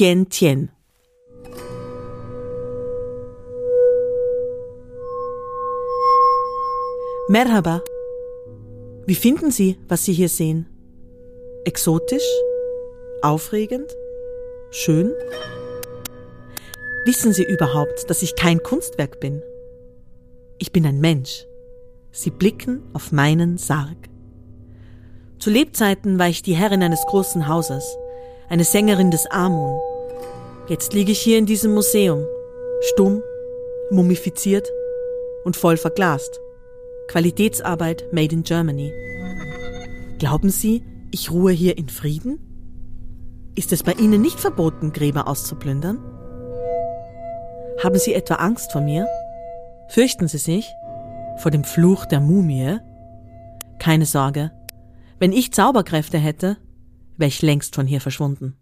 Tien Tien. Merhaba. Wie finden Sie, was Sie hier sehen? Exotisch? Aufregend? Schön? Wissen Sie überhaupt, dass ich kein Kunstwerk bin? Ich bin ein Mensch. Sie blicken auf meinen Sarg. Zu Lebzeiten war ich die Herrin eines großen Hauses, eine Sängerin des Amun. Jetzt liege ich hier in diesem Museum, stumm, mumifiziert und voll verglast. Qualitätsarbeit made in Germany. Glauben Sie, ich ruhe hier in Frieden? Ist es bei Ihnen nicht verboten, Gräber auszuplündern? Haben Sie etwa Angst vor mir? Fürchten Sie sich vor dem Fluch der Mumie? Keine Sorge. Wenn ich Zauberkräfte hätte, wäre ich längst von hier verschwunden.